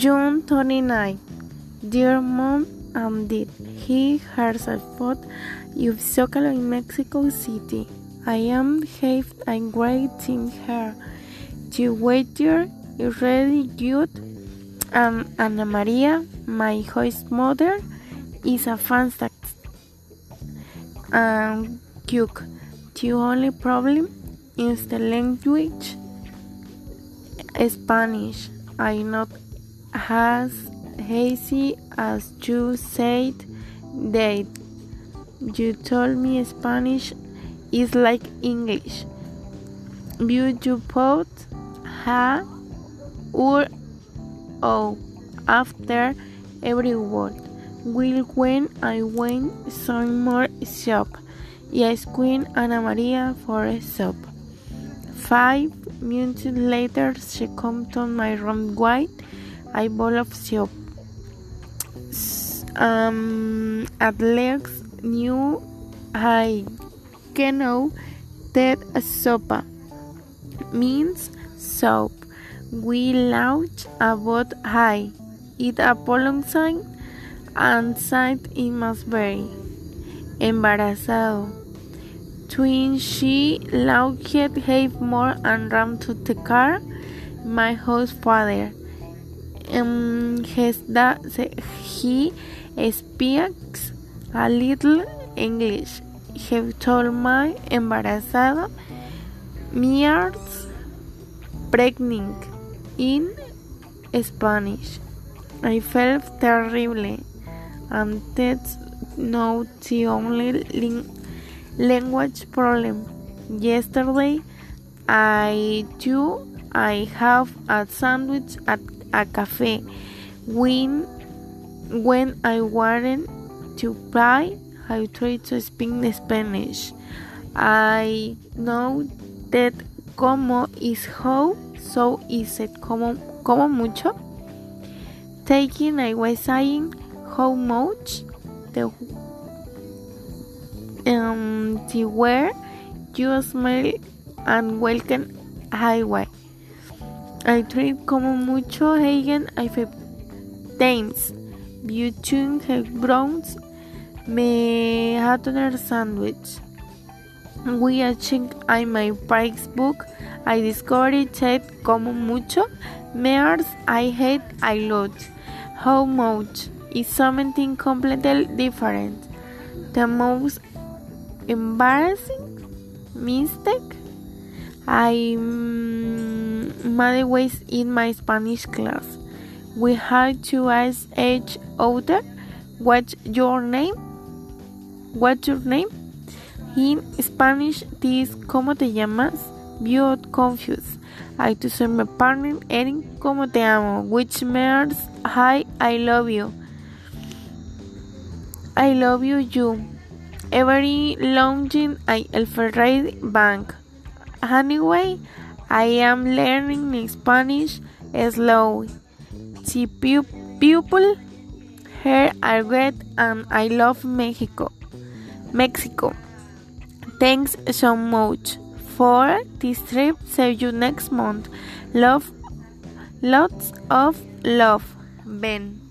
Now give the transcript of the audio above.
June 29. Dear Mom and Dad, he a photo of Zócalo in Mexico City. I am have a great thing here. The waiter is really good. And Ana Maria, my host mother, is a fantastic and um, cook. The only problem is the language Spanish. I not as hazy as you said that you told me Spanish is like English. You put ha or o after every word. Will when I went some more shop. Yes, Queen Ana Maria for a shop. Five minutes later, she come to my room white bowl of soup. Um, at least new I can know that a sopa means soap. We laughed about high, it sign and it must be embarazado. Twin she laughed have more and ran to the car. My host father that he speaks a little English. He told my embarazada years pregnant in Spanish. I felt terrible, and that's not the only language problem. Yesterday, I too I have a sandwich at a cafe when when I wanted to buy I tried to speak Spanish. I know that como is how, so is it como, como mucho. Taking I was saying how much the um the where you smell and welcome highway. I drink como mucho Hagen I times. Between browns me a sandwich. We think I my price book. I discovered that como mucho mears I hate I lot. How much is something completely different. The most embarrassing mistake I mm, made ways in my Spanish class. We had to ask each other, "What's your name? What's your name?" In Spanish, this "¿Cómo te llamas?" You confused. I to say my partner Erin "¿Cómo te amo?" which means "Hi, I love you." I love you, you. Every longing I Alfred Bank. Anyway, I am learning Spanish slowly. The people here are great and I love Mexico. Mexico. Thanks so much for this trip. See you next month. Love, lots of love. Ben.